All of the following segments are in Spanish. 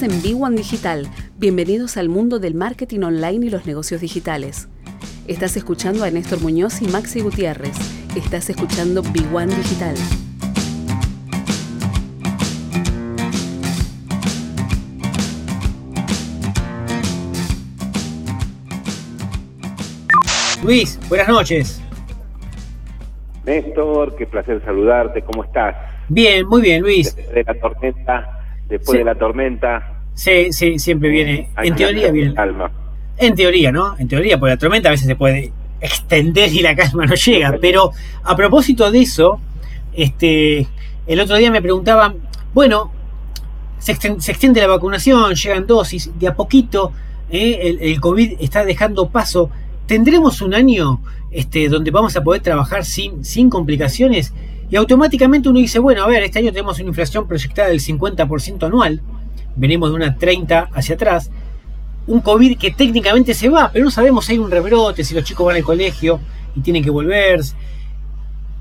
Estás en B1 Digital. Bienvenidos al mundo del marketing online y los negocios digitales. Estás escuchando a Néstor Muñoz y Maxi Gutiérrez. Estás escuchando B1 Digital. Luis, buenas noches. Néstor, qué placer saludarte, ¿cómo estás? Bien, muy bien, Luis. De la tormenta, después de la tormenta. Sí, sí, siempre viene. En teoría viene. Calma. En teoría, ¿no? En teoría, porque la tormenta a veces se puede extender y la calma no llega. Pero a propósito de eso, este, el otro día me preguntaban, bueno, se extiende, la vacunación, llegan dosis, de a poquito ¿eh? el, el, COVID está dejando paso. ¿Tendremos un año este, donde vamos a poder trabajar sin, sin complicaciones? Y automáticamente uno dice, bueno, a ver, este año tenemos una inflación proyectada del 50% anual, venimos de una 30 hacia atrás, un COVID que técnicamente se va, pero no sabemos si hay un rebrote, si los chicos van al colegio y tienen que volver.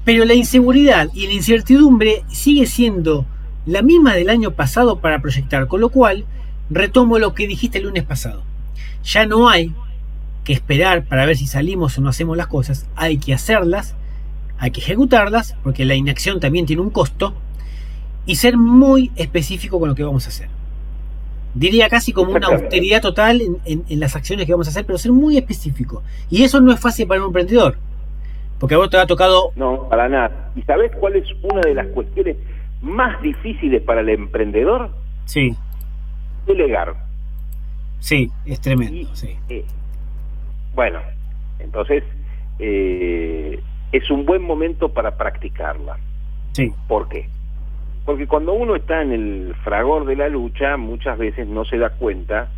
Pero la inseguridad y la incertidumbre sigue siendo la misma del año pasado para proyectar, con lo cual retomo lo que dijiste el lunes pasado. Ya no hay que esperar para ver si salimos o no hacemos las cosas, hay que hacerlas, hay que ejecutarlas, porque la inacción también tiene un costo, y ser muy específico con lo que vamos a hacer. Diría casi como una austeridad total en, las acciones que vamos a hacer, pero ser muy específico. Y eso no es fácil para un emprendedor, porque a vos te ha tocado... No, para nada. ¿Y sabés cuál es una de las cuestiones más difíciles para el emprendedor? Sí. Delegar. Sí, es tremendo, sí. Eh, bueno, entonces eh, es un buen momento para practicarla. Sí. ¿Por qué? Porque cuando uno está en el fragor de la lucha, muchas veces no se da cuenta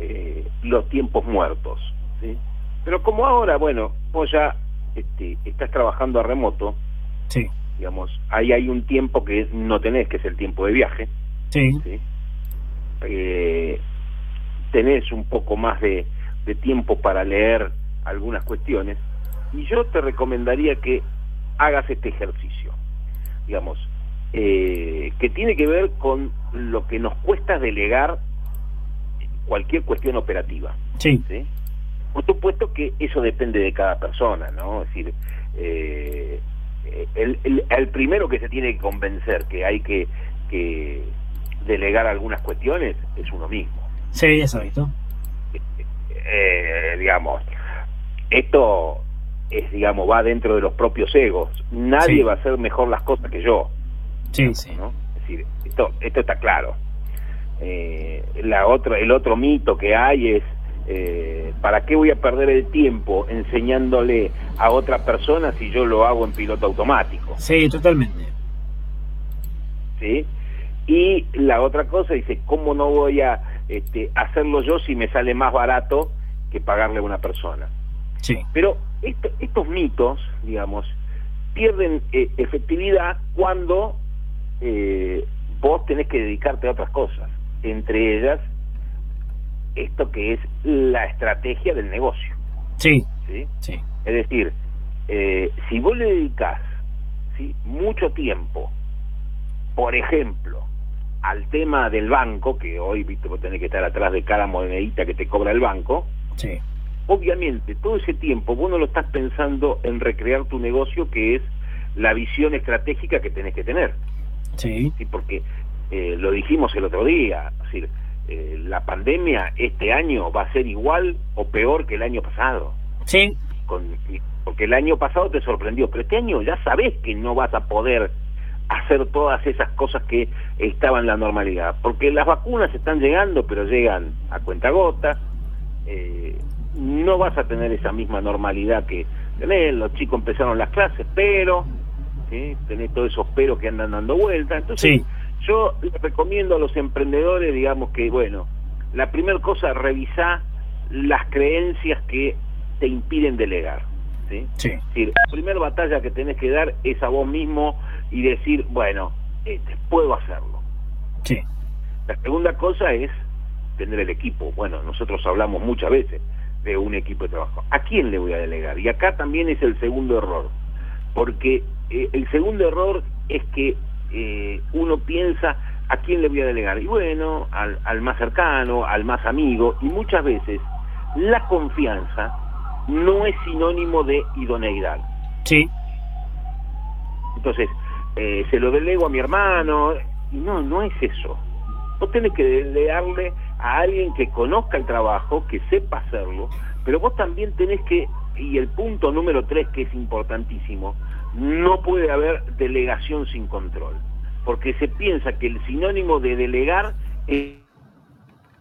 eh, los tiempos muertos. ¿sí? Pero como ahora, bueno, vos ya este, estás trabajando a remoto, sí. digamos, ahí hay un tiempo que no tenés, que es el tiempo de viaje. Sí. ¿sí? Eh, tenés un poco más de, de tiempo para leer algunas cuestiones y yo te recomendaría que hagas este ejercicio, digamos, eh, que tiene que ver con lo que nos cuesta delegar cualquier cuestión operativa. Sí. Por supuesto que eso depende de cada persona, ¿no? Es decir, eh, el, el, primero que se tiene que convencer que hay que, que delegar algunas cuestiones es uno mismo. Sí, exacto. Eh, digamos, esto es, digamos, va dentro de los propios egos. Nadie va a hacer mejor las cosas que yo. Sí, sí. Es decir, esto, esto está claro. Eh, la otra, el otro mito que hay es, eh, ¿para qué voy a perder el tiempo enseñándole a otra persona si yo lo hago en piloto automático? Sí, totalmente. ¿Sí? Y la otra cosa dice, ¿cómo no voy a este, hacerlo yo si me sale más barato que pagarle a una persona? Sí. Pero estos mitos, digamos, pierden eh, efectividad cuando eh, vos tenés que dedicarte a otras cosas, entre ellas esto que es la estrategia del negocio. Sí. ¿sí? sí. Es decir, eh, si vos le dedicás ¿sí? mucho tiempo, por ejemplo, al tema del banco, que hoy viste vos tenés que estar atrás de cada monedita que te cobra el banco, sí obviamente todo ese tiempo vos no lo estás pensando en recrear tu negocio, que es la visión estratégica que tenés que tener. Sí. ¿Sí? Porque eh, lo dijimos el otro día, es decir, eh, la pandemia este año va a ser igual o peor que el año pasado. Sí. Con, porque el año pasado te sorprendió, pero este año ya sabes que no vas a poder hacer todas esas cosas que estaban en la normalidad, porque las vacunas están llegando, pero llegan a cuenta gota, eh, no vas a tener esa misma normalidad que tenés, los chicos empezaron las clases, pero ¿sí? tenés todos esos peros que andan dando vueltas. Entonces, yo les recomiendo a los emprendedores, digamos que, bueno, la primera cosa, revisar las creencias que te impiden delegar. ¿sí? Sí. Es decir, la primera batalla que tenés que dar es a vos mismo y decir, bueno, este, puedo hacerlo. Sí. La segunda cosa es tener el equipo. Bueno, nosotros hablamos muchas veces de un equipo de trabajo. ¿A quién le voy a delegar? Y acá también es el segundo error, porque eh, el segundo error es que eh, uno piensa, ¿a quién le voy a delegar? Y bueno, al, al más cercano, al más amigo, y muchas veces la confianza no es sinónimo de idoneidad. Sí. Entonces, eh, se lo delego a mi hermano, y no, no es eso. Vos tenés que delegarle a alguien que conozca el trabajo, que sepa hacerlo, pero vos también tenés que, y el punto número tres que es importantísimo, no puede haber delegación sin control, porque se piensa que el sinónimo de delegar es,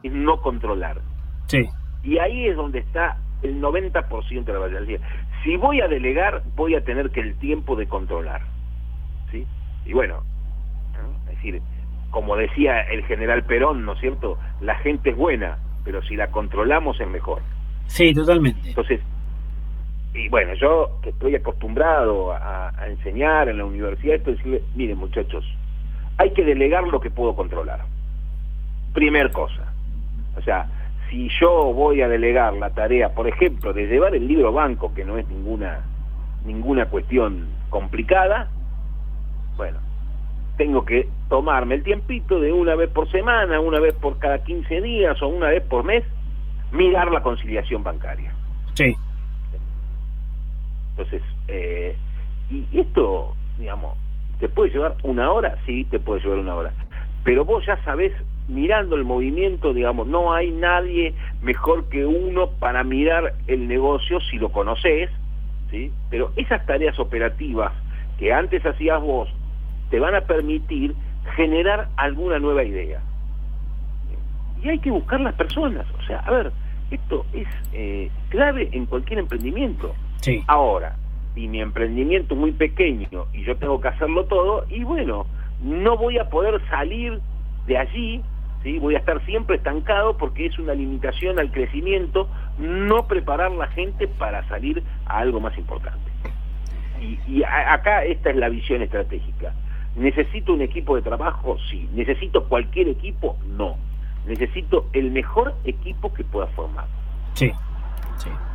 no controlar. Sí. Y ahí es donde está el 90% de la batalla. Si voy a delegar, voy a tener que el tiempo de controlar. ¿sí? Y bueno, es decir, como decía el general Perón, ¿no es cierto? La gente es buena, pero si la controlamos es mejor. Sí, totalmente. Entonces, y bueno, yo que estoy acostumbrado a, enseñar en la universidad, esto decirle, miren muchachos, hay que delegar lo que puedo controlar. Primer cosa. O sea, si yo voy a delegar la tarea, por ejemplo, de llevar el libro banco, que no es ninguna ninguna cuestión complicada, bueno, tengo que tomarme el tiempito de una vez por semana, una vez por cada 15 días o una vez por mes, mirar la conciliación bancaria. Sí. Entonces, eh, y esto, digamos, ¿te puede llevar una hora? Sí, te puede llevar una hora. Pero vos ya sabés, mirando el movimiento, digamos, no hay nadie mejor que uno para mirar el negocio si lo conoces, ¿sí? Pero esas tareas operativas que antes hacías vos, te van a permitir generar alguna nueva idea. Y hay que buscar las personas. O sea, a ver, esto es eh, clave en cualquier emprendimiento. Ahora, y mi emprendimiento es muy pequeño y yo tengo que hacerlo todo, y bueno, no voy a poder salir de allí, ¿sí? voy a estar siempre estancado porque es una limitación al crecimiento no preparar la gente para salir a algo más importante. Y, y acá esta es la visión estratégica. ¿Necesito un equipo de trabajo? Sí. ¿Necesito cualquier equipo? No. Necesito el mejor equipo que pueda formar. Sí.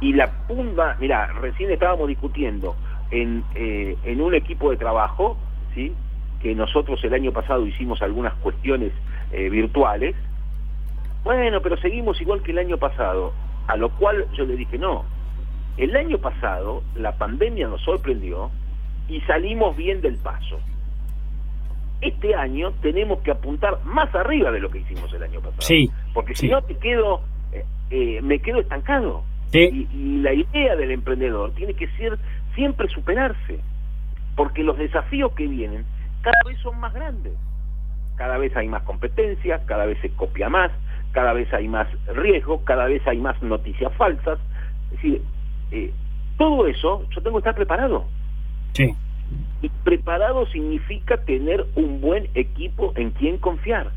Y la punta, mira, recién estábamos discutiendo en, eh, en un equipo de trabajo, ¿sí? que nosotros el año pasado hicimos algunas cuestiones eh, virtuales. Bueno, pero seguimos igual que el año pasado. A lo cual yo le dije, no, el año pasado la pandemia nos sorprendió y salimos bien del paso. Este año tenemos que apuntar más arriba de lo que hicimos el año pasado. Sí, porque si no te quedo, eh, me quedo estancado. Y, la idea del emprendedor tiene que ser siempre superarse, porque los desafíos que vienen cada vez son más grandes. Cada vez hay más competencia, cada vez se copia más, cada vez hay más riesgo, cada vez hay más noticias falsas. Es decir, eh, todo eso yo tengo que estar preparado. Sí. Y preparado significa tener un buen equipo en quien confiar.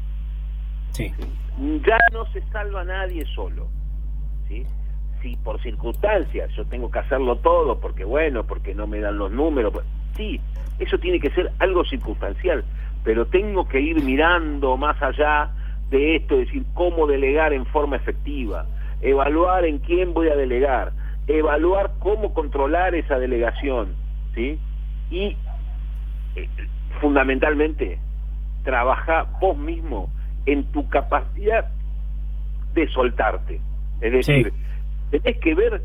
Sí. Ya no se salva nadie solo. ¿sí? si por circunstancias yo tengo que hacerlo todo, porque bueno, porque no me dan los números, pues, sí, eso tiene que ser algo circunstancial, pero tengo que ir mirando más allá de esto, es decir, cómo delegar en forma efectiva, evaluar en quién voy a delegar, evaluar cómo controlar esa delegación, ¿sí? Y eh, fundamentalmente, trabaja vos mismo en tu capacidad de soltarte. Es decir, tenés que ver,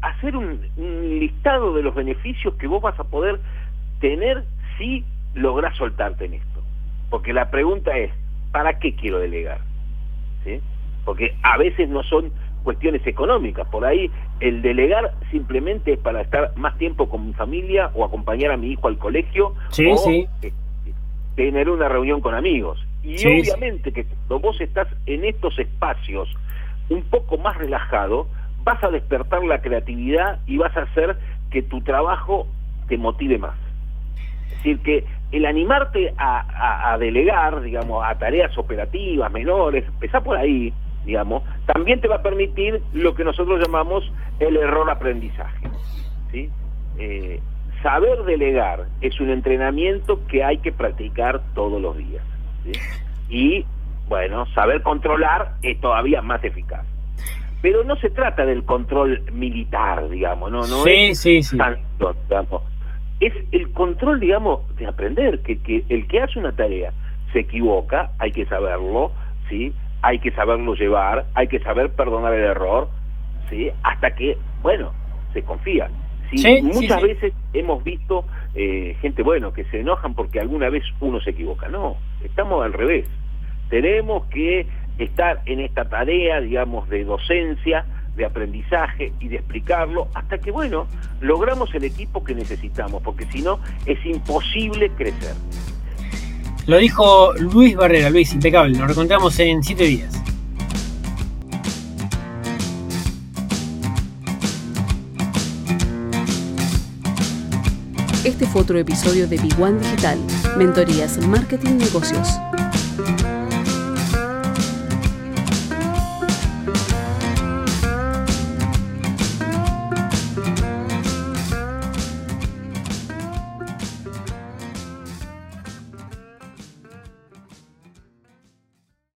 hacer un, listado de los beneficios que vos vas a poder tener si lográs soltarte en esto. Porque la pregunta es, ¿para qué quiero delegar? ¿Sí? Porque a veces no son cuestiones económicas, por ahí el delegar simplemente es para estar más tiempo con mi familia o acompañar a mi hijo al colegio sí, o sí. Eh, tener una reunión con amigos. Y obviamente que cuando vos estás en estos espacios un poco más relajado, vas a despertar la creatividad y vas a hacer que tu trabajo te motive más. Es decir, que el animarte a, delegar, digamos, a tareas operativas menores, empezar por ahí, digamos, también te va a permitir lo que nosotros llamamos el error aprendizaje. ¿sí? Eh, saber delegar es un entrenamiento que hay que practicar todos los días. Y, bueno, saber controlar es todavía más eficaz pero no se trata del control militar, digamos, no, no es sí, sí. Es el control, digamos, de aprender, que, que el que hace una tarea se equivoca, hay que saberlo, ¿sí? Hay que saberlo llevar, hay que saber perdonar el error, ¿sí? Hasta que, bueno, se confía. ¿sí? Muchas veces hemos visto eh, gente, bueno, que se enojan porque alguna vez uno se equivoca. No, estamos al revés. Tenemos que estar en esta tarea, digamos, de docencia, de aprendizaje y de explicarlo hasta que, bueno, logramos el equipo que necesitamos, porque si no, es imposible crecer. Lo dijo Luis Barrera, Luis, impecable, nos reencontramos en siete días. Este fue otro episodio de Big One Digital, Mentorías Marketing Negocios.